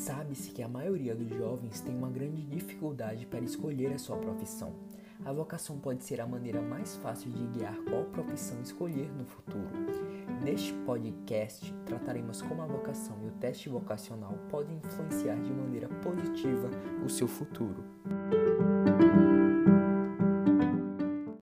Sabe-se que a maioria dos jovens tem uma grande dificuldade para escolher a sua profissão. A vocação pode ser a maneira mais fácil de guiar qual profissão escolher no futuro. Neste podcast, trataremos como a vocação e o teste vocacional podem influenciar de maneira positiva o seu futuro.